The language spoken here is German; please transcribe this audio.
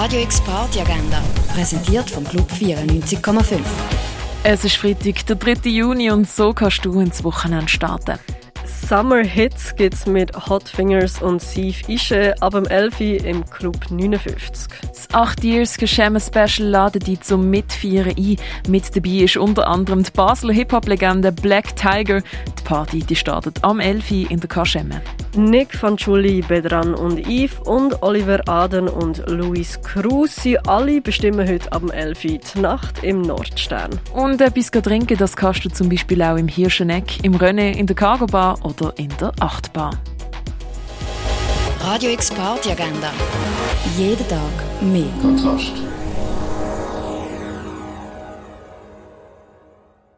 Radio X Party Agenda, präsentiert vom Club 94,5. Es ist Freitag, der 3. Juni und so kannst du ins Wochenende starten. Summer Hits gibt's mit Hot Fingers und Steve Ische ab dem 11 im Club 59. Das 8 Years Geschäme Special ladet dich zum Mitfeiern ein. Mit dabei ist unter anderem die Basler Hip-Hop-Legende Black Tiger. Die Party die startet am 11 in der Kaschemme. Nick Fanciulli, Bedran und Yves und Oliver Aden und Luis Cruz, sie alle bestimmen heute ab dem 11 die Nacht im Nordstern. Und etwas trinken, das kannst du zum Beispiel auch im Hirscheneck, im René, in der Cargo Bar oder in der Achtbar. Radio X Party Agenda. Jeden Tag mehr. Kontrast.